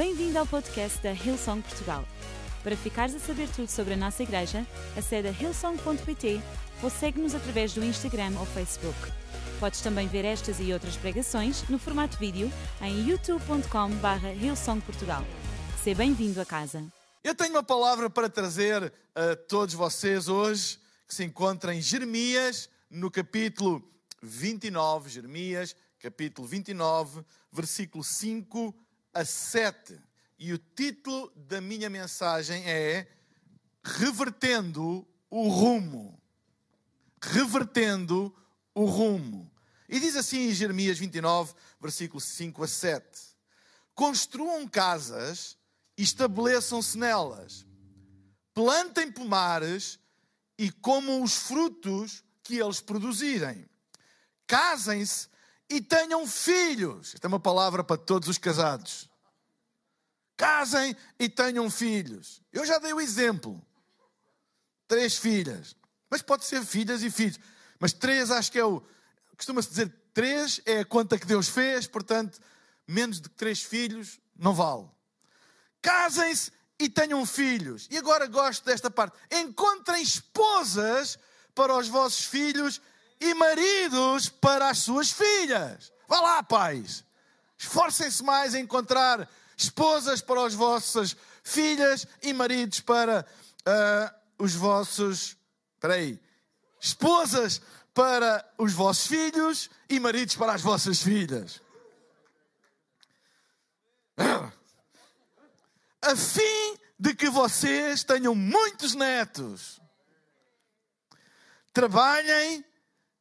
Bem-vindo ao podcast da Hillsong Portugal. Para ficares a saber tudo sobre a nossa igreja, acede a hillsong.pt ou segue-nos através do Instagram ou Facebook. Podes também ver estas e outras pregações no formato vídeo em youtube.com.br hillsongportugal. Seja bem-vindo a casa. Eu tenho uma palavra para trazer a todos vocês hoje, que se encontra em Jeremias, no capítulo 29, Jeremias, capítulo 29, versículo 5 a 7. E o título da minha mensagem é Revertendo o rumo. Revertendo o rumo. E diz assim em Jeremias 29, versículo 5 a 7. Construam casas e estabeleçam-se nelas. Plantem pomares e comam os frutos que eles produzirem. Casem-se e tenham filhos. Esta é uma palavra para todos os casados. Casem e tenham filhos. Eu já dei o exemplo. Três filhas. Mas pode ser filhas e filhos. Mas três acho que é o. Costuma-se dizer três é a conta que Deus fez, portanto, menos de três filhos não vale. Casem-se e tenham filhos. E agora gosto desta parte. Encontrem esposas para os vossos filhos e maridos para as suas filhas. Vá lá, pais. Esforcem-se mais em encontrar esposas para as vossas filhas e maridos para uh, os vossos. Espera aí. Esposas para os vossos filhos e maridos para as vossas filhas. A fim de que vocês tenham muitos netos. Trabalhem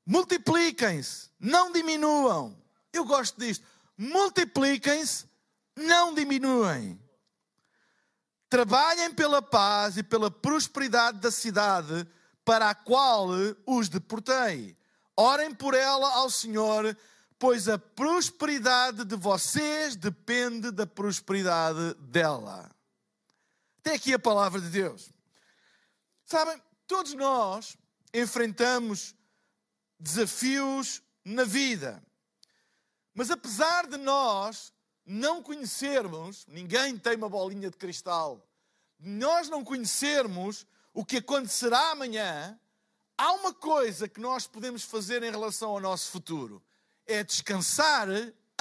multipliquem-se, não diminuam. Eu gosto disto. Multipliquem-se, não diminuem. Trabalhem pela paz e pela prosperidade da cidade para a qual os deportei. Orem por ela ao Senhor, pois a prosperidade de vocês depende da prosperidade dela. Tem aqui a palavra de Deus. Sabem, todos nós enfrentamos desafios na vida. Mas apesar de nós não conhecermos, ninguém tem uma bolinha de cristal, nós não conhecermos o que acontecerá amanhã, há uma coisa que nós podemos fazer em relação ao nosso futuro: é descansar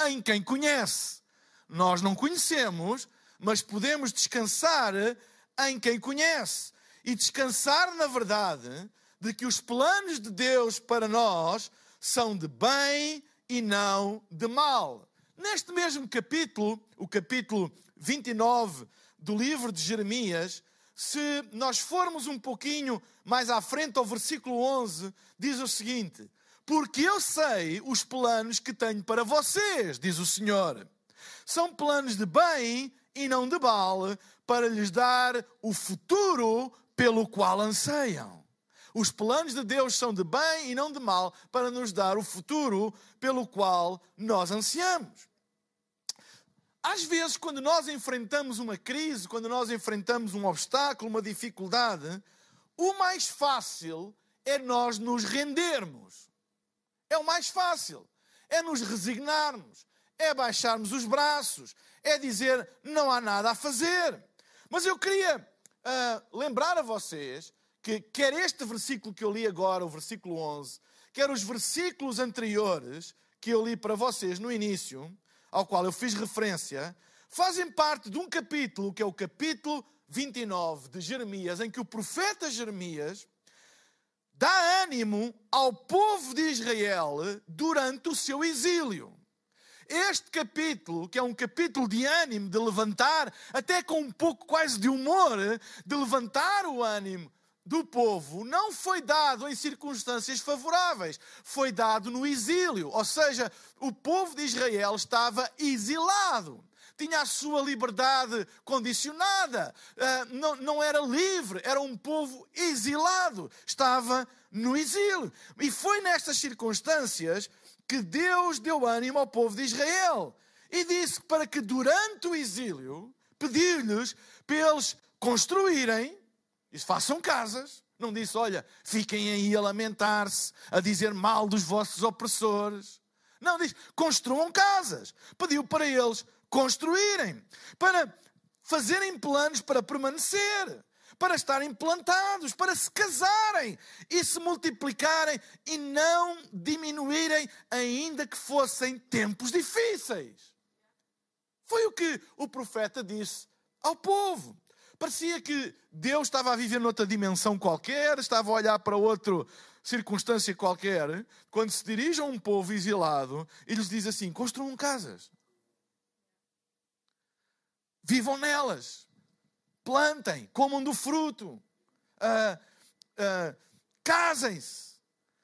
em quem conhece. Nós não conhecemos, mas podemos descansar em quem conhece. E descansar, na verdade, de que os planos de Deus para nós são de bem e não de mal. Neste mesmo capítulo, o capítulo 29 do livro de Jeremias, se nós formos um pouquinho mais à frente ao versículo 11, diz o seguinte: Porque eu sei os planos que tenho para vocês, diz o Senhor. São planos de bem e não de mal, para lhes dar o futuro pelo qual anseiam. Os planos de Deus são de bem e não de mal para nos dar o futuro pelo qual nós ansiamos. Às vezes, quando nós enfrentamos uma crise, quando nós enfrentamos um obstáculo, uma dificuldade, o mais fácil é nós nos rendermos. É o mais fácil. É nos resignarmos. É baixarmos os braços. É dizer não há nada a fazer. Mas eu queria uh, lembrar a vocês que quer este versículo que eu li agora, o versículo 11, quer os versículos anteriores que eu li para vocês no início, ao qual eu fiz referência, fazem parte de um capítulo que é o capítulo 29 de Jeremias, em que o profeta Jeremias dá ânimo ao povo de Israel durante o seu exílio. Este capítulo, que é um capítulo de ânimo, de levantar, até com um pouco quase de humor, de levantar o ânimo do povo não foi dado em circunstâncias favoráveis, foi dado no exílio. Ou seja, o povo de Israel estava exilado. Tinha a sua liberdade condicionada, ah, não, era livre, era um povo exilado, estava no exílio. E foi nestas circunstâncias que Deus deu ânimo ao povo de Israel e disse para que durante o exílio pediu-lhes para eles construírem Disse, façam casas. Não disse, olha, fiquem aí a lamentar-se, a dizer mal dos vossos opressores. Não, diz, construam casas. Pediu para eles construírem, para fazerem planos para permanecer, para estarem plantados, para se casarem e se multiplicarem e não diminuírem, ainda que fossem tempos difíceis. Foi o que o profeta disse ao povo. Parecia que Deus estava a viver noutra dimensão qualquer, estava a olhar para outra circunstância qualquer, quando se dirige a um povo exilado e lhes diz assim: construam casas, vivam nelas, plantem, comam do fruto, uh, uh, casem-se,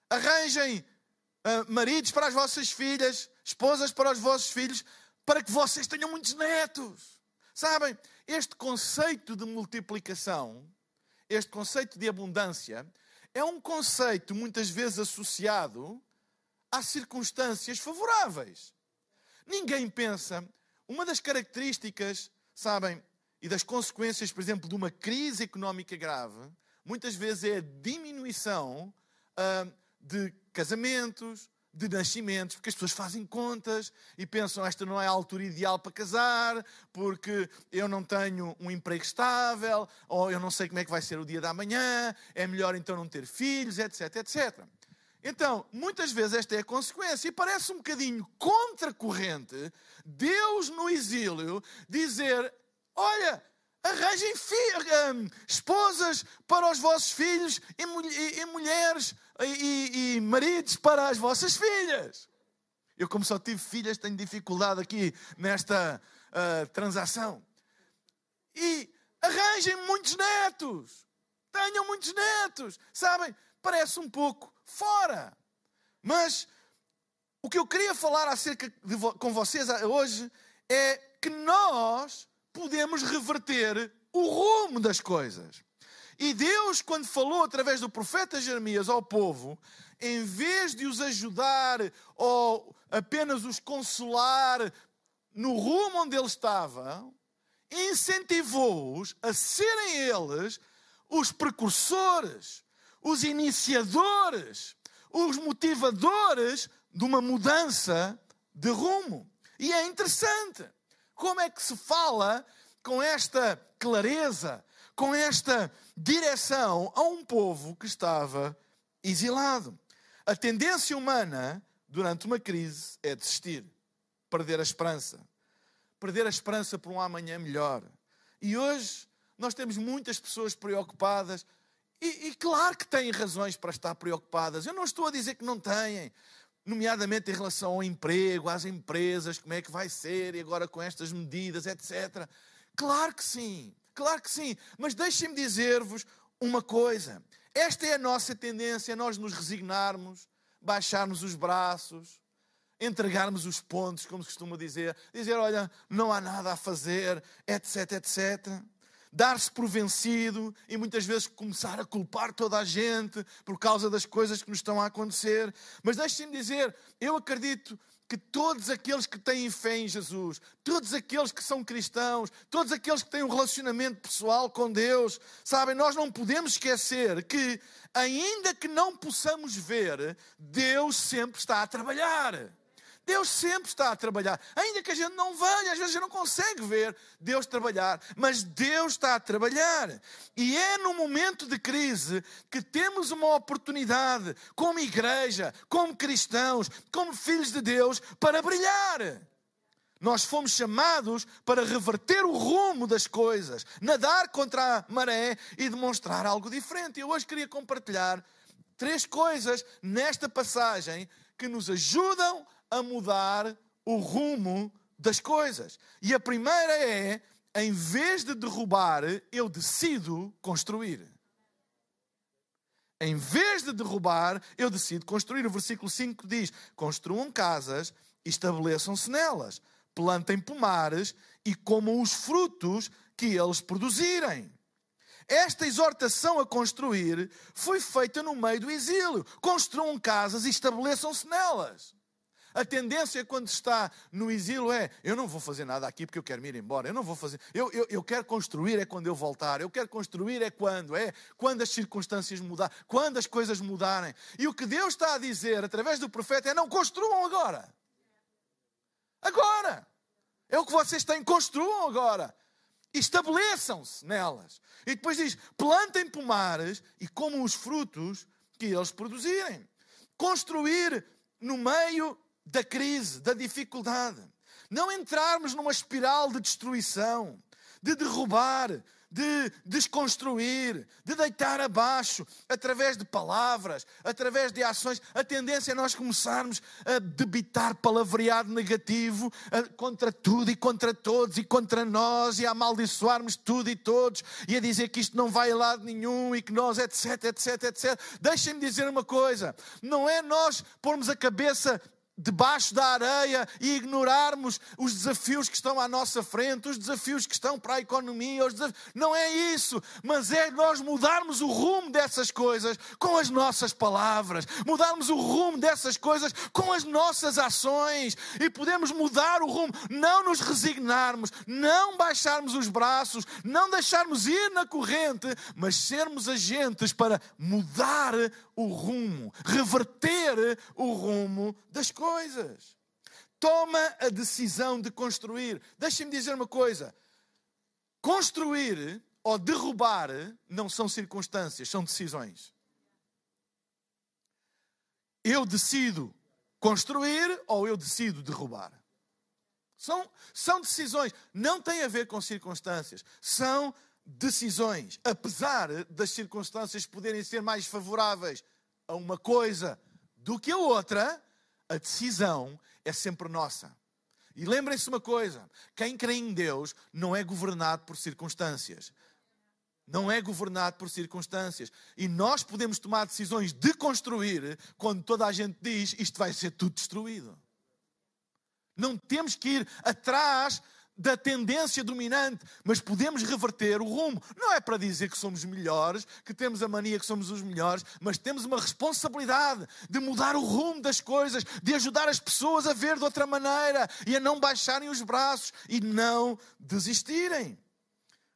arranjem uh, maridos para as vossas filhas, esposas para os vossos filhos, para que vocês tenham muitos netos. Sabem, este conceito de multiplicação, este conceito de abundância, é um conceito muitas vezes associado às circunstâncias favoráveis. Ninguém pensa. Uma das características, sabem, e das consequências, por exemplo, de uma crise económica grave, muitas vezes é a diminuição uh, de casamentos, de nascimentos, porque as pessoas fazem contas e pensam esta não é a altura ideal para casar, porque eu não tenho um emprego estável, ou eu não sei como é que vai ser o dia da manhã, é melhor então não ter filhos, etc, etc. Então, muitas vezes esta é a consequência e parece um bocadinho contracorrente Deus no exílio dizer: olha, arranjem um, esposas para os vossos filhos e, e, e mulheres e, e, maridos para as vossas filhas. Eu, como só tive filhas, tenho dificuldade aqui nesta uh, transação. E arranjem muitos netos. Tenham muitos netos. Sabem? Parece um pouco fora. Mas o que eu queria falar acerca de, com vocês hoje é que nós podemos reverter o rumo das coisas. E Deus, quando falou através do profeta Jeremias ao povo, em vez de os ajudar ou apenas os consolar no rumo onde eles estavam, incentivou-os a serem eles os precursores, os iniciadores, os motivadores de uma mudança de rumo. E é interessante como é que se fala com esta clareza, com esta direção a um povo que estava exilado. A tendência humana durante uma crise é desistir, perder a esperança. Perder a esperança por um amanhã melhor. E hoje nós temos muitas pessoas preocupadas e, e, claro que têm razões para estar preocupadas. Eu não estou a dizer que não têm, nomeadamente em relação ao emprego, às empresas, como é que vai ser, e agora com estas medidas, etc. Claro que sim. Claro que sim, mas deixem-me dizer-vos uma coisa. Esta é a nossa tendência, nós nos resignarmos, baixarmos os braços, entregarmos os pontos, como se costuma dizer, dizer, olha, não há nada a fazer, etc, etc. Dar-se por vencido e muitas vezes começar a culpar toda a gente por causa das coisas que nos estão a acontecer. Mas deixem-me dizer, eu acredito que todos aqueles que têm fé em Jesus, todos aqueles que são cristãos, todos aqueles que têm um relacionamento pessoal com Deus, sabem, nós não podemos esquecer que, ainda que não possamos ver, Deus sempre está a trabalhar. Deus sempre está a trabalhar. Ainda que a gente não veja, às vezes a gente não consegue ver Deus trabalhar, mas Deus está a trabalhar. E é no momento de crise que temos uma oportunidade, como igreja, como cristãos, como filhos de Deus, para brilhar. Nós fomos chamados para reverter o rumo das coisas, nadar contra a maré e demonstrar algo diferente. Eu hoje queria compartilhar três coisas nesta passagem que nos ajudam a mudar o rumo das coisas. E a primeira é: em vez de derrubar, eu decido construir. Em vez de derrubar, eu decido construir. O versículo 5 diz: Construam casas estabeleçam-se nelas, plantem pomares e comam os frutos que eles produzirem. Esta exortação a construir foi feita no meio do exílio. Construam casas e estabeleçam-se nelas. A tendência quando está no exílio é: eu não vou fazer nada aqui porque eu quero me ir embora. Eu não vou fazer. Eu, eu, eu quero construir é quando eu voltar. Eu quero construir é quando? É quando as circunstâncias mudarem, quando as coisas mudarem. E o que Deus está a dizer através do profeta é: não construam agora. Agora. É o que vocês têm, construam agora. Estabeleçam-se nelas. E depois diz: plantem pomares e comam os frutos que eles produzirem. Construir no meio da crise, da dificuldade. Não entrarmos numa espiral de destruição, de derrubar, de desconstruir, de deitar abaixo, através de palavras, através de ações. A tendência é nós começarmos a debitar palavreado negativo contra tudo e contra todos e contra nós e a amaldiçoarmos tudo e todos e a dizer que isto não vai a lado nenhum e que nós, etc, etc, etc. Deixem-me dizer uma coisa: não é nós pormos a cabeça debaixo da areia e ignorarmos os desafios que estão à nossa frente, os desafios que estão para a economia, não é isso, mas é nós mudarmos o rumo dessas coisas com as nossas palavras, mudarmos o rumo dessas coisas com as nossas ações. E podemos mudar o rumo, não nos resignarmos, não baixarmos os braços, não deixarmos ir na corrente, mas sermos agentes para mudar o rumo, reverter o rumo das coisas. Toma a decisão de construir. Deixem-me dizer uma coisa: construir ou derrubar não são circunstâncias, são decisões. Eu decido construir ou eu decido derrubar. São, são decisões, não tem a ver com circunstâncias, são decisões, apesar das circunstâncias poderem ser mais favoráveis a uma coisa do que a outra, a decisão é sempre nossa. E lembrem-se uma coisa: quem crê em Deus não é governado por circunstâncias. Não é governado por circunstâncias. E nós podemos tomar decisões de construir quando toda a gente diz isto vai ser tudo destruído. Não temos que ir atrás da tendência dominante, mas podemos reverter o rumo. Não é para dizer que somos melhores, que temos a mania que somos os melhores, mas temos uma responsabilidade de mudar o rumo das coisas, de ajudar as pessoas a ver de outra maneira e a não baixarem os braços e não desistirem.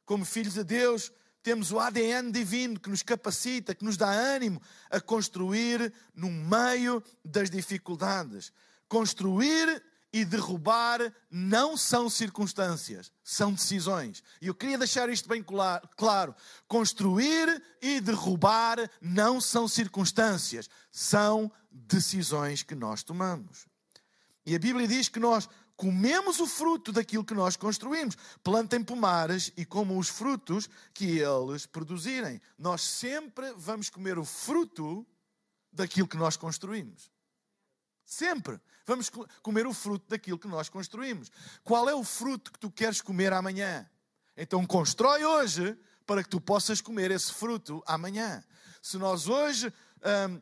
Como filhos de Deus, temos o ADN divino que nos capacita, que nos dá ânimo a construir no meio das dificuldades. Construir e derrubar não são circunstâncias, são decisões. E eu queria deixar isto bem claro: construir e derrubar não são circunstâncias, são decisões que nós tomamos. E a Bíblia diz que nós comemos o fruto daquilo que nós construímos. Plantem pomares e comam os frutos que eles produzirem. Nós sempre vamos comer o fruto daquilo que nós construímos. Sempre. Vamos comer o fruto daquilo que nós construímos. Qual é o fruto que tu queres comer amanhã? Então constrói hoje para que tu possas comer esse fruto amanhã. Se nós hoje um,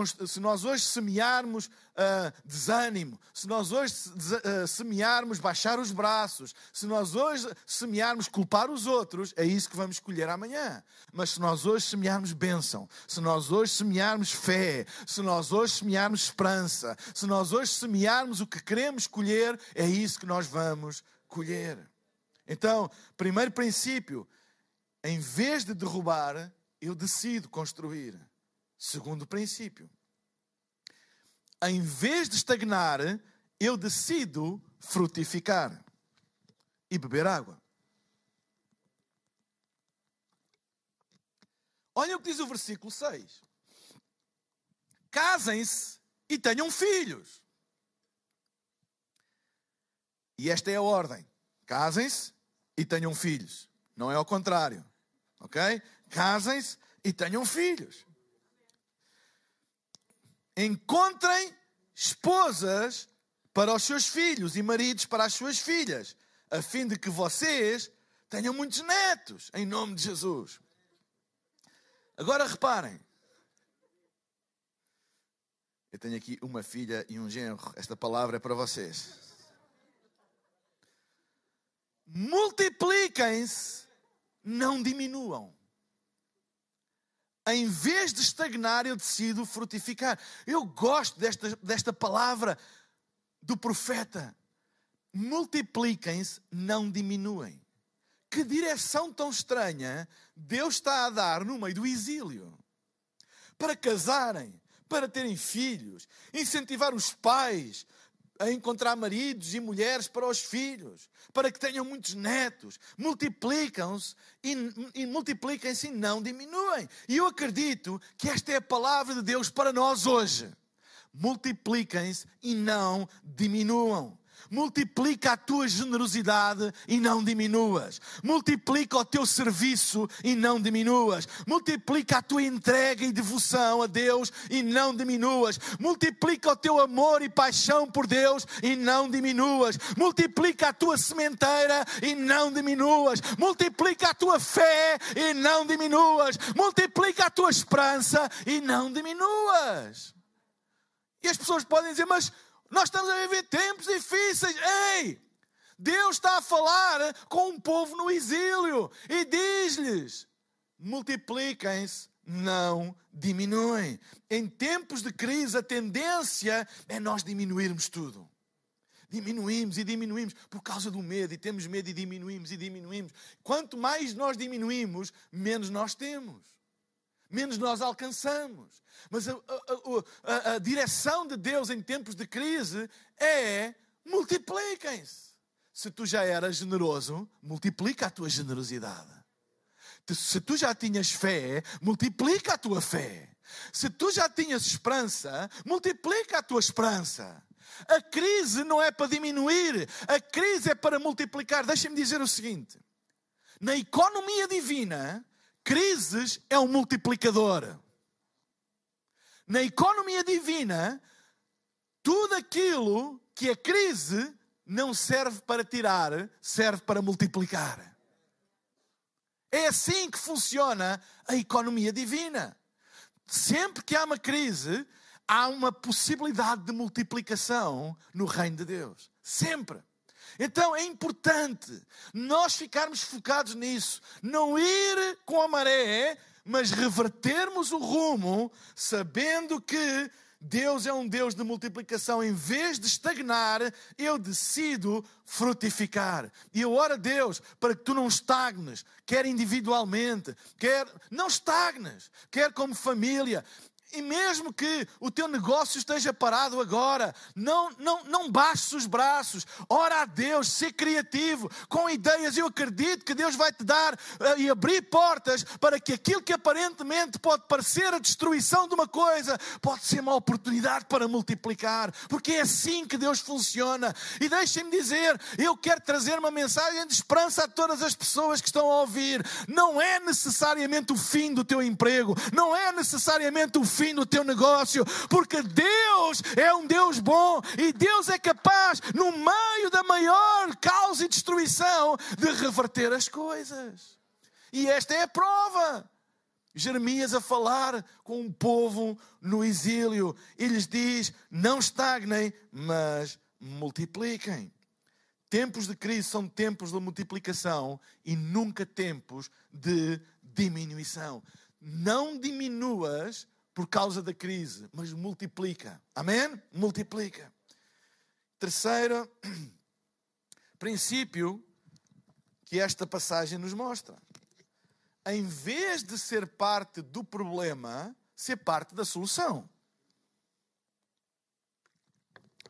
um, se nós hoje semearmos uh, desânimo, se nós hoje uh, semearmos baixar os braços, se nós hoje semearmos culpar os outros, é isso que vamos colher amanhã. Mas se nós hoje semearmos bênção, se nós hoje semearmos fé, se nós hoje semearmos esperança, se nós hoje semearmos o que queremos colher, é isso que nós vamos colher. Então, primeiro princípio, em vez de derrubar, eu decido construir. Segundo princípio, em vez de estagnar, eu decido frutificar e beber água. Olha o que diz o versículo 6. Casem-se e tenham filhos. E esta é a ordem: casem-se e tenham filhos. Não é ao contrário. Ok? Casem-se e tenham filhos encontrem esposas para os seus filhos e maridos para as suas filhas, a fim de que vocês tenham muitos netos, em nome de Jesus. Agora reparem. Eu tenho aqui uma filha e um genro. Esta palavra é para vocês. Multipliquem-se, não diminuam em vez de estagnar, eu decido frutificar. Eu gosto desta, desta palavra do profeta. Multipliquem-se, não diminuem. Que direção tão estranha Deus está a dar no meio do exílio. Para casarem, para terem filhos, incentivar os pais a encontrar maridos e mulheres para os filhos, para que tenham muitos netos. Multiplicam-se e, e multipliquem-se e não diminuem. E eu acredito que esta é a palavra de Deus para nós hoje. Multipliquem-se e não diminuam. Multiplica a tua generosidade e não diminuas. Multiplica o teu serviço e não diminuas. Multiplica a tua entrega e devoção a Deus e não diminuas. Multiplica o teu amor e paixão por Deus e não diminuas. Multiplica a tua sementeira e não diminuas. Multiplica a tua fé e não diminuas. Multiplica a tua esperança e não diminuas. E as pessoas podem dizer, mas nós estamos a viver tempos difíceis. Ei! Deus está a falar com um povo no exílio e diz-lhes: multipliquem-se, não diminuem. Em tempos de crise, a tendência é nós diminuirmos tudo. Diminuímos e diminuímos por causa do medo, e temos medo e diminuímos e diminuímos. Quanto mais nós diminuímos, menos nós temos menos nós alcançamos. Mas a, a, a, a direção de Deus em tempos de crise é multipliquem-se. Se tu já eras generoso, multiplica a tua generosidade. Se tu já tinhas fé, multiplica a tua fé. Se tu já tinhas esperança, multiplica a tua esperança. A crise não é para diminuir, a crise é para multiplicar. Deixem-me dizer o seguinte: na economia divina, Crises é um multiplicador. Na economia divina, tudo aquilo que é crise não serve para tirar, serve para multiplicar. É assim que funciona a economia divina. Sempre que há uma crise, há uma possibilidade de multiplicação no reino de Deus. Sempre. Então é importante nós ficarmos focados nisso, não ir com a maré, mas revertermos o rumo, sabendo que Deus é um Deus de multiplicação. Em vez de estagnar, eu decido frutificar. E eu oro a Deus para que tu não estagnes, quer individualmente, quer não estagnes, quer como família. E mesmo que o teu negócio esteja parado agora, não, não, não baixes os braços, ora a Deus, ser criativo, com ideias. Eu acredito que Deus vai te dar uh, e abrir portas para que aquilo que aparentemente pode parecer a destruição de uma coisa, pode ser uma oportunidade para multiplicar, porque é assim que Deus funciona. E deixem-me dizer, eu quero trazer uma mensagem de esperança a todas as pessoas que estão a ouvir. Não é necessariamente o fim do teu emprego, não é necessariamente o fim fim do teu negócio, porque Deus é um Deus bom e Deus é capaz, no meio da maior causa e destruição, de reverter as coisas. E esta é a prova. Jeremias a falar com um povo no exílio e lhes diz: Não estagnem, mas multipliquem. Tempos de crise são tempos de multiplicação e nunca tempos de diminuição. Não diminuas por causa da crise, mas multiplica. Amém? Multiplica. Terceiro princípio que esta passagem nos mostra. Em vez de ser parte do problema, ser parte da solução.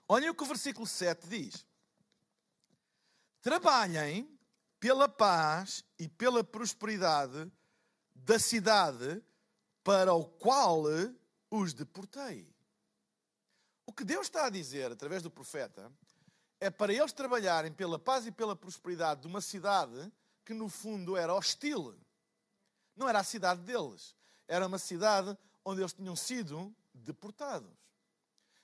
Olhem o que o versículo 7 diz: Trabalhem pela paz e pela prosperidade da cidade para o qual os deportei. O que Deus está a dizer através do profeta é para eles trabalharem pela paz e pela prosperidade de uma cidade que no fundo era hostil. Não era a cidade deles, era uma cidade onde eles tinham sido deportados.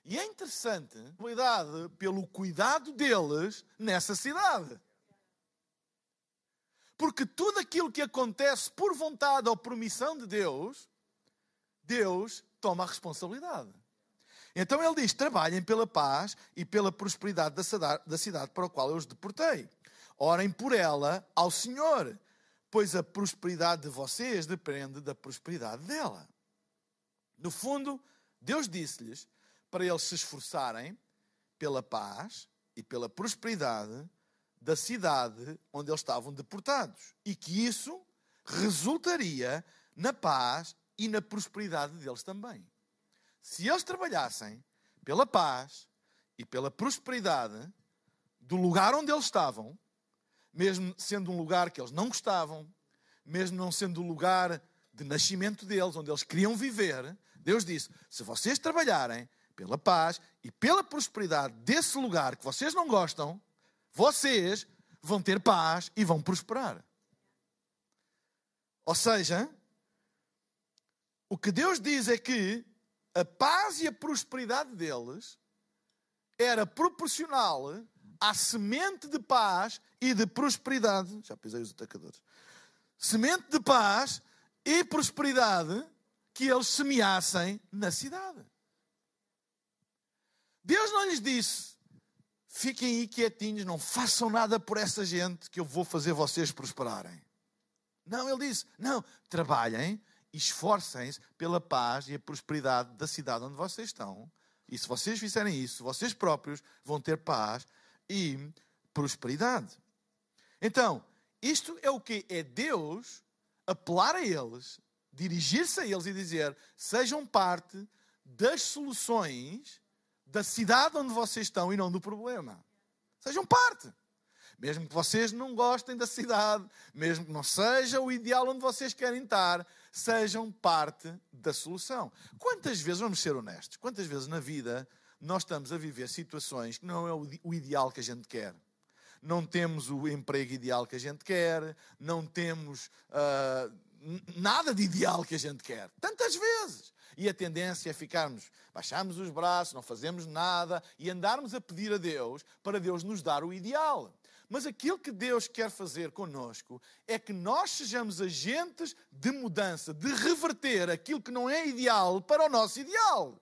E é interessante a pelo cuidado deles nessa cidade. Porque tudo aquilo que acontece por vontade ou por missão de Deus Deus toma a responsabilidade. Então ele diz: trabalhem pela paz e pela prosperidade da cidade para a qual eu os deportei. Orem por ela ao Senhor, pois a prosperidade de vocês depende da prosperidade dela. No fundo, Deus disse-lhes para eles se esforçarem pela paz e pela prosperidade da cidade onde eles estavam deportados e que isso resultaria na paz e na prosperidade deles também. Se eles trabalhassem pela paz e pela prosperidade do lugar onde eles estavam, mesmo sendo um lugar que eles não gostavam, mesmo não sendo o lugar de nascimento deles, onde eles queriam viver, Deus disse: se vocês trabalharem pela paz e pela prosperidade desse lugar que vocês não gostam, vocês vão ter paz e vão prosperar. Ou seja, o que Deus diz é que a paz e a prosperidade deles era proporcional à semente de paz e de prosperidade. Já pisei os atacadores. Semente de paz e prosperidade que eles semeassem na cidade. Deus não lhes disse: fiquem aí quietinhos, não façam nada por essa gente que eu vou fazer vocês prosperarem. Não, ele disse: não, trabalhem, esforcem-se pela paz e a prosperidade da cidade onde vocês estão. E se vocês fizerem isso, vocês próprios vão ter paz e prosperidade. Então, isto é o que? É Deus apelar a eles, dirigir-se a eles e dizer: sejam parte das soluções da cidade onde vocês estão e não do problema. Sejam parte. Mesmo que vocês não gostem da cidade, mesmo que não seja o ideal onde vocês querem estar, sejam parte da solução. Quantas vezes, vamos ser honestos, quantas vezes na vida nós estamos a viver situações que não é o ideal que a gente quer? Não temos o emprego ideal que a gente quer, não temos uh, nada de ideal que a gente quer. Tantas vezes. E a tendência é ficarmos, baixarmos os braços, não fazemos nada e andarmos a pedir a Deus para Deus nos dar o ideal. Mas aquilo que Deus quer fazer conosco é que nós sejamos agentes de mudança, de reverter aquilo que não é ideal para o nosso ideal.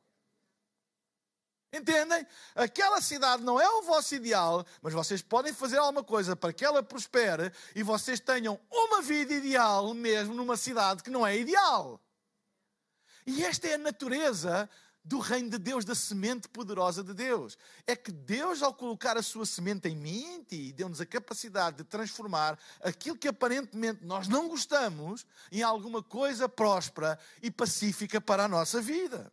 Entendem? Aquela cidade não é o vosso ideal, mas vocês podem fazer alguma coisa para que ela prospere e vocês tenham uma vida ideal mesmo numa cidade que não é ideal. E esta é a natureza do reino de Deus, da semente poderosa de Deus. É que Deus, ao colocar a sua semente em mim e em ti, deu-nos a capacidade de transformar aquilo que aparentemente nós não gostamos em alguma coisa próspera e pacífica para a nossa vida.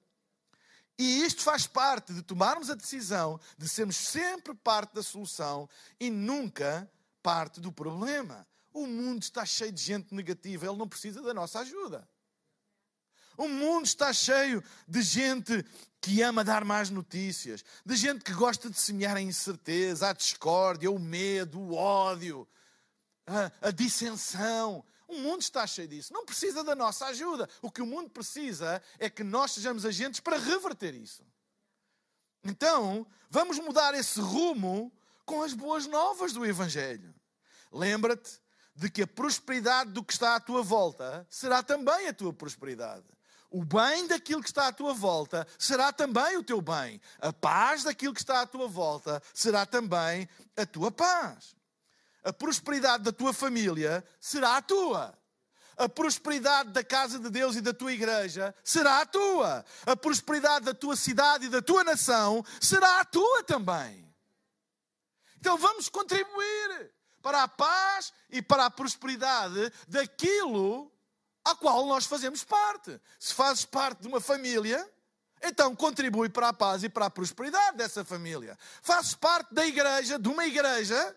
E isto faz parte de tomarmos a decisão de sermos sempre parte da solução e nunca parte do problema. O mundo está cheio de gente negativa, ele não precisa da nossa ajuda. O mundo está cheio de gente que ama dar mais notícias, de gente que gosta de semear a incerteza, a discórdia, o medo, o ódio, a, a dissensão. O mundo está cheio disso. Não precisa da nossa ajuda. O que o mundo precisa é que nós sejamos agentes para reverter isso. Então, vamos mudar esse rumo com as boas novas do Evangelho. Lembra-te de que a prosperidade do que está à tua volta será também a tua prosperidade o bem daquilo que está à tua volta será também o teu bem. A paz daquilo que está à tua volta será também a tua paz. A prosperidade da tua família será a tua. A prosperidade da casa de Deus e da tua igreja será a tua. A prosperidade da tua cidade e da tua nação será a tua também. Então vamos contribuir para a paz e para a prosperidade daquilo à qual nós fazemos parte. Se fazes parte de uma família, então contribui para a paz e para a prosperidade dessa família. Fazes parte da igreja, de uma igreja,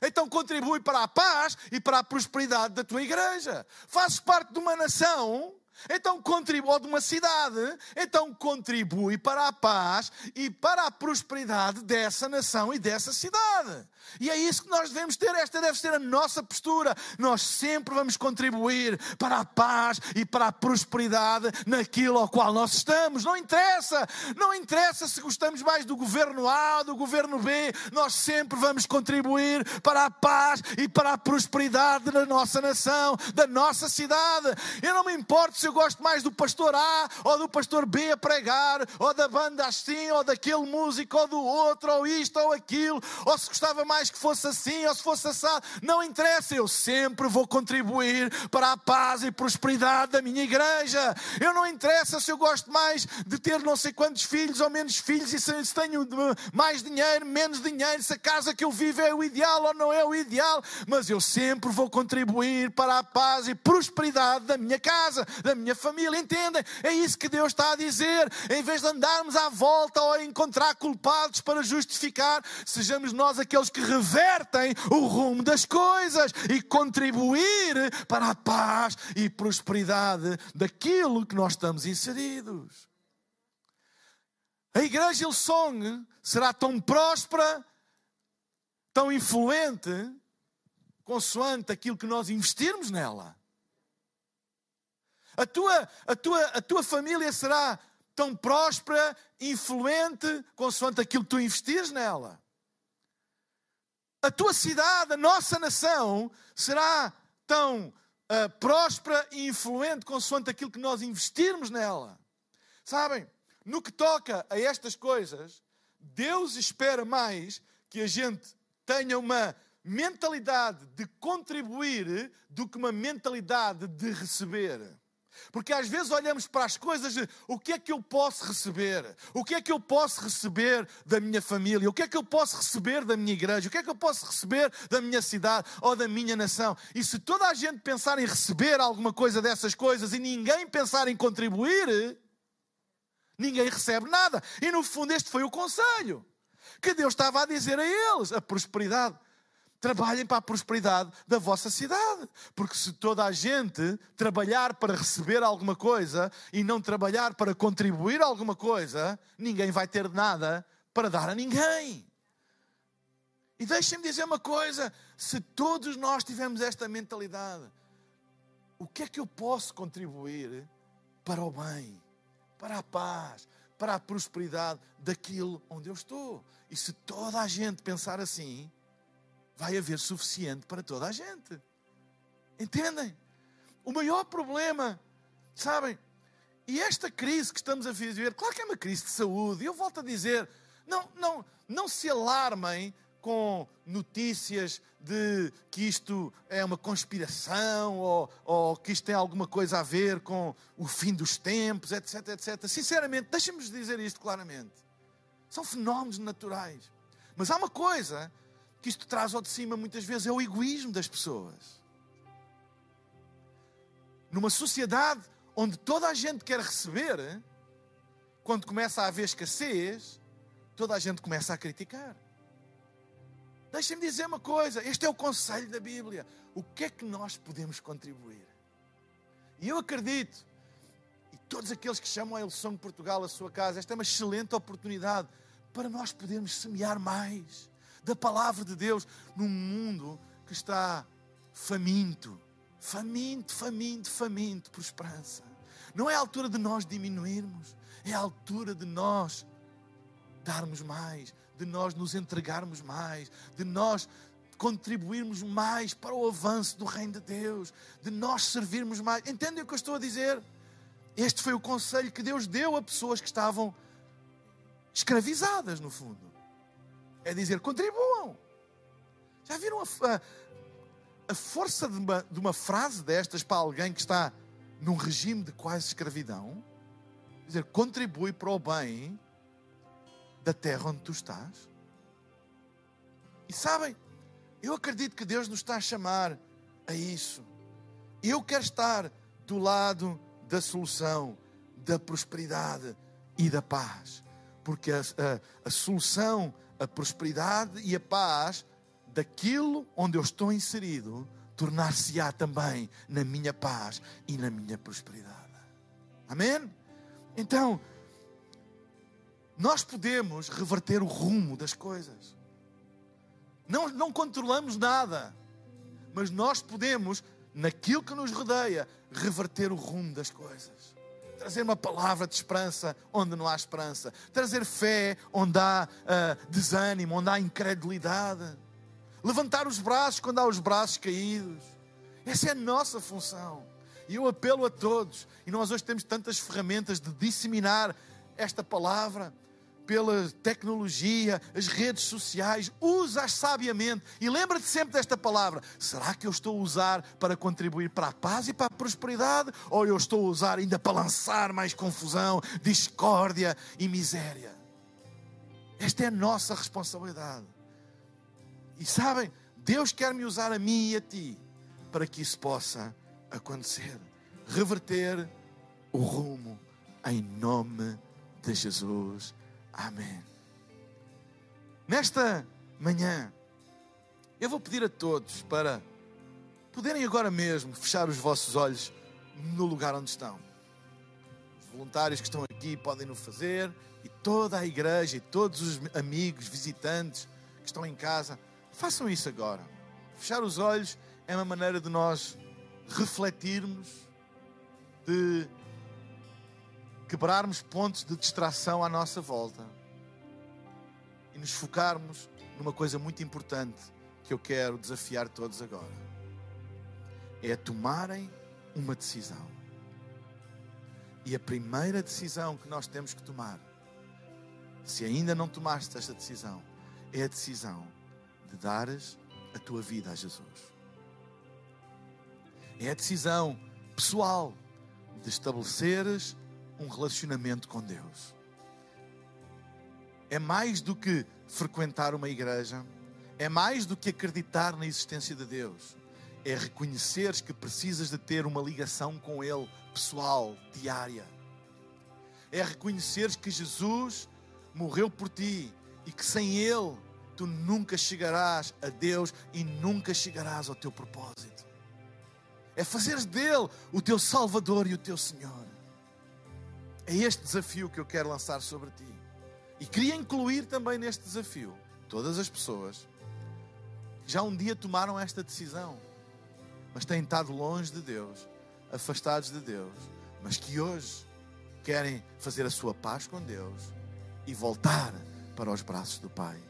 então contribui para a paz e para a prosperidade da tua igreja. Fazes parte de uma nação, então contribui, de uma cidade, então contribui para a paz e para a prosperidade dessa nação e dessa cidade. E é isso que nós devemos ter, esta deve ser a nossa postura. Nós sempre vamos contribuir para a paz e para a prosperidade naquilo ao qual nós estamos. Não interessa, não interessa se gostamos mais do governo A ou do governo B, nós sempre vamos contribuir para a paz e para a prosperidade da nossa nação, da nossa cidade. Eu não me importo se eu gosto mais do pastor A ou do pastor B a pregar, ou da banda assim, ou daquele músico, ou do outro, ou isto ou aquilo, ou se gostava mais que fosse assim ou se fosse assado, não interessa, eu sempre vou contribuir para a paz e prosperidade da minha igreja. Eu não interessa se eu gosto mais de ter não sei quantos filhos ou menos filhos e se tenho mais dinheiro, menos dinheiro, se a casa que eu vivo é o ideal ou não é o ideal, mas eu sempre vou contribuir para a paz e prosperidade da minha casa, da minha família. Entendem? É isso que Deus está a dizer. Em vez de andarmos à volta ou a encontrar culpados para justificar, sejamos nós aqueles que revertem o rumo das coisas e contribuir para a paz e prosperidade daquilo que nós estamos inseridos. A igreja Hillsong será tão próspera, tão influente, consoante aquilo que nós investirmos nela. A tua, a tua, a tua família será tão próspera, influente, consoante aquilo que tu investires nela. A tua cidade, a nossa nação, será tão uh, próspera e influente, consoante aquilo que nós investirmos nela. Sabem, no que toca a estas coisas, Deus espera mais que a gente tenha uma mentalidade de contribuir do que uma mentalidade de receber. Porque às vezes olhamos para as coisas de o que é que eu posso receber? O que é que eu posso receber da minha família? O que é que eu posso receber da minha igreja? O que é que eu posso receber da minha cidade ou da minha nação? E se toda a gente pensar em receber alguma coisa dessas coisas e ninguém pensar em contribuir, ninguém recebe nada. E no fundo, este foi o conselho que Deus estava a dizer a eles: a prosperidade. Trabalhem para a prosperidade da vossa cidade. Porque se toda a gente trabalhar para receber alguma coisa e não trabalhar para contribuir alguma coisa, ninguém vai ter nada para dar a ninguém. E deixem-me dizer uma coisa: se todos nós tivermos esta mentalidade, o que é que eu posso contribuir para o bem? para a paz, para a prosperidade daquilo onde eu estou. E se toda a gente pensar assim, vai haver suficiente para toda a gente. Entendem? O maior problema, sabem? E esta crise que estamos a viver, claro que é uma crise de saúde, eu volto a dizer, não, não, não se alarmem com notícias de que isto é uma conspiração ou, ou que isto tem alguma coisa a ver com o fim dos tempos, etc, etc. Sinceramente, deixem-me dizer isto claramente. São fenómenos naturais. Mas há uma coisa que isto traz ao de cima muitas vezes, é o egoísmo das pessoas. Numa sociedade onde toda a gente quer receber, quando começa a haver escassez, toda a gente começa a criticar. Deixem-me dizer uma coisa: este é o conselho da Bíblia. O que é que nós podemos contribuir? E eu acredito, e todos aqueles que chamam a Eleição de Portugal a sua casa, esta é uma excelente oportunidade para nós podermos semear mais da palavra de Deus num mundo que está faminto, faminto, faminto, faminto por esperança. Não é a altura de nós diminuirmos, é a altura de nós darmos mais, de nós nos entregarmos mais, de nós contribuirmos mais para o avanço do reino de Deus, de nós servirmos mais. Entendem o que eu estou a dizer? Este foi o conselho que Deus deu a pessoas que estavam escravizadas, no fundo. É dizer, contribuam. Já viram a, a, a força de uma, de uma frase destas para alguém que está num regime de quase escravidão? Dizer, contribui para o bem da terra onde tu estás. E sabem, eu acredito que Deus nos está a chamar a isso. Eu quero estar do lado da solução, da prosperidade e da paz. Porque a, a, a solução, a prosperidade e a paz daquilo onde eu estou inserido tornar-se-á também na minha paz e na minha prosperidade. Amém? Então, nós podemos reverter o rumo das coisas. Não, não controlamos nada, mas nós podemos, naquilo que nos rodeia, reverter o rumo das coisas. Trazer uma palavra de esperança onde não há esperança. Trazer fé onde há uh, desânimo, onde há incredulidade. Levantar os braços quando há os braços caídos. Essa é a nossa função. E eu apelo a todos, e nós hoje temos tantas ferramentas de disseminar esta palavra pela tecnologia, as redes sociais, usa-as sabiamente. E lembra-te sempre desta palavra: será que eu estou a usar para contribuir para a paz e para a prosperidade? Ou eu estou a usar ainda para lançar mais confusão, discórdia e miséria? Esta é a nossa responsabilidade. E sabem, Deus quer me usar a mim e a ti para que isso possa acontecer. Reverter o rumo em nome de Jesus. Amém. Nesta manhã, eu vou pedir a todos para poderem agora mesmo fechar os vossos olhos no lugar onde estão. Os voluntários que estão aqui podem o fazer e toda a igreja e todos os amigos, visitantes que estão em casa, façam isso agora. Fechar os olhos é uma maneira de nós refletirmos, de quebrarmos pontos de distração à nossa volta e nos focarmos numa coisa muito importante que eu quero desafiar todos agora. É tomarem uma decisão. E a primeira decisão que nós temos que tomar, se ainda não tomaste esta decisão, é a decisão de dares a tua vida a Jesus. É a decisão pessoal de estabeleceres um relacionamento com Deus. É mais do que frequentar uma igreja, é mais do que acreditar na existência de Deus. É reconheceres que precisas de ter uma ligação com Ele pessoal, diária. É reconheceres que Jesus morreu por ti e que sem Ele tu nunca chegarás a Deus e nunca chegarás ao teu propósito. É fazeres dele o teu Salvador e o teu Senhor. É este desafio que eu quero lançar sobre ti. E queria incluir também neste desafio todas as pessoas já um dia tomaram esta decisão, mas têm estado longe de Deus, afastados de Deus, mas que hoje querem fazer a sua paz com Deus e voltar para os braços do Pai.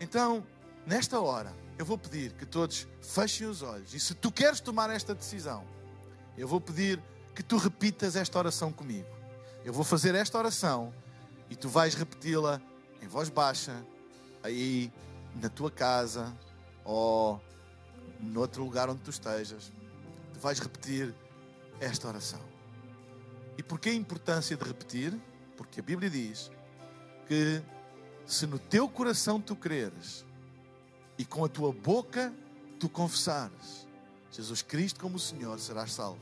Então, nesta hora, eu vou pedir que todos fechem os olhos e se tu queres tomar esta decisão, eu vou pedir que tu repitas esta oração comigo. Eu vou fazer esta oração e tu vais repeti-la em voz baixa, aí na tua casa ou noutro lugar onde tu estejas. Tu vais repetir esta oração. E porquê a importância de repetir? Porque a Bíblia diz que se no teu coração tu creres e com a tua boca tu confessares Jesus Cristo como Senhor, serás salvo.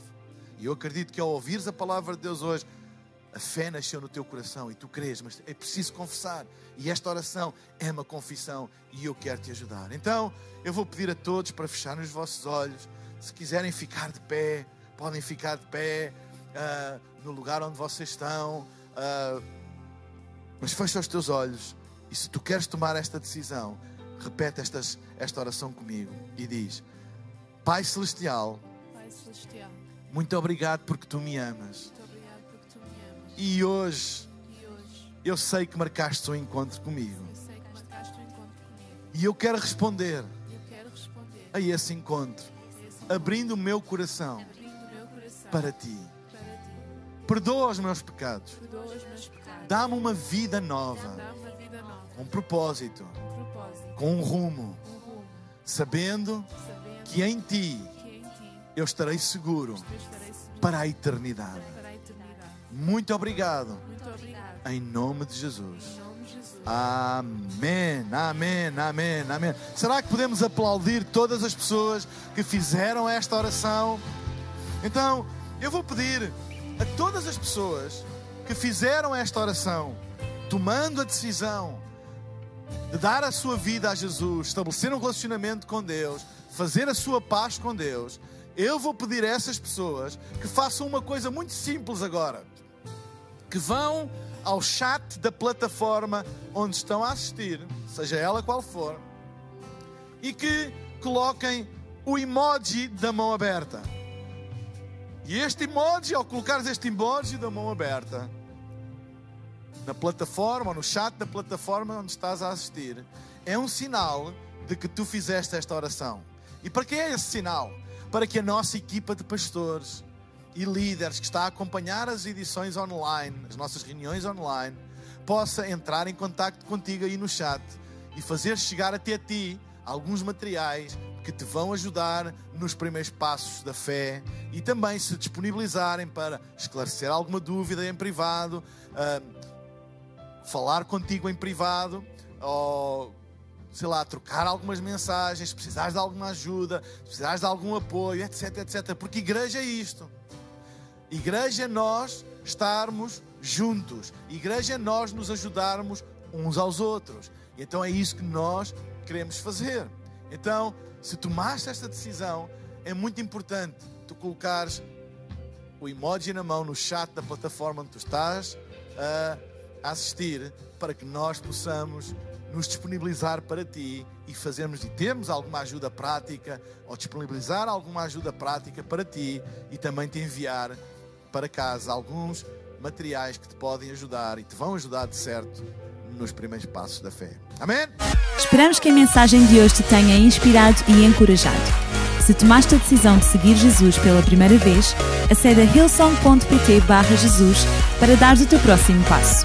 E eu acredito que ao ouvires a palavra de Deus hoje, a fé nasceu no teu coração e tu crês, mas é preciso confessar. E esta oração é uma confissão e eu quero te ajudar. Então, eu vou pedir a todos para fecharem os vossos olhos. Se quiserem ficar de pé, podem ficar de pé uh, no lugar onde vocês estão. Uh, mas fecha os teus olhos e se tu queres tomar esta decisão, repete estas, esta oração comigo e diz: Pai Celestial, Pai Celestial, muito obrigado porque tu me amas. tu me. E hoje E hoje eu sei que marcaste um encontro comigo. um encontro. E eu quero responder eu quero responder a esse encontro, esse abrindo o meu coração meu para ti. para ti. Perdoa os meus pecados. Perdoa os meus pecados. Dá-me uma vida nova, uma vida nova. Um propósito. Com um rumo, Um sabendo que em ti eu estarei seguro para a eternidade. Muito obrigado. Em nome de Jesus. Amém, amém, amém, amém. Será que podemos aplaudir todas as pessoas que fizeram esta oração? Então, eu vou pedir a todas as pessoas que fizeram esta oração, tomando a decisão de dar a sua vida a Jesus, estabelecer um relacionamento com Deus, fazer a sua paz com Deus, eu vou pedir a essas pessoas que façam uma coisa muito simples agora que vão ao chat da plataforma onde estão a assistir, seja ela qual for, e que coloquem o emoji da mão aberta. E este emoji, ao colocares este emoji da mão aberta na plataforma no chat da plataforma onde estás a assistir, é um sinal de que tu fizeste esta oração. E para que é esse sinal? Para que a nossa equipa de pastores e líderes que está a acompanhar as edições online, as nossas reuniões online, possa entrar em contato contigo aí no chat e fazer chegar até ti alguns materiais que te vão ajudar nos primeiros passos da fé e também se disponibilizarem para esclarecer alguma dúvida em privado, ah, falar contigo em privado ou sei lá, trocar algumas mensagens, se precisares de alguma ajuda, se precisares de algum apoio, etc, etc. Porque igreja é isto. Igreja é nós estarmos juntos. Igreja é nós nos ajudarmos uns aos outros. E então é isso que nós queremos fazer. Então, se tomaste esta decisão, é muito importante tu colocares o emoji na mão no chat da plataforma onde tu estás a assistir para que nós possamos nos disponibilizar para ti e fazermos e termos alguma ajuda prática ou disponibilizar alguma ajuda prática para ti e também te enviar para casa alguns materiais que te podem ajudar e te vão ajudar de certo nos primeiros passos da fé. Amém? Esperamos que a mensagem de hoje te tenha inspirado e encorajado. Se tomaste a decisão de seguir Jesus pela primeira vez, acede a hillsong.pt barra Jesus para dar o teu próximo passo.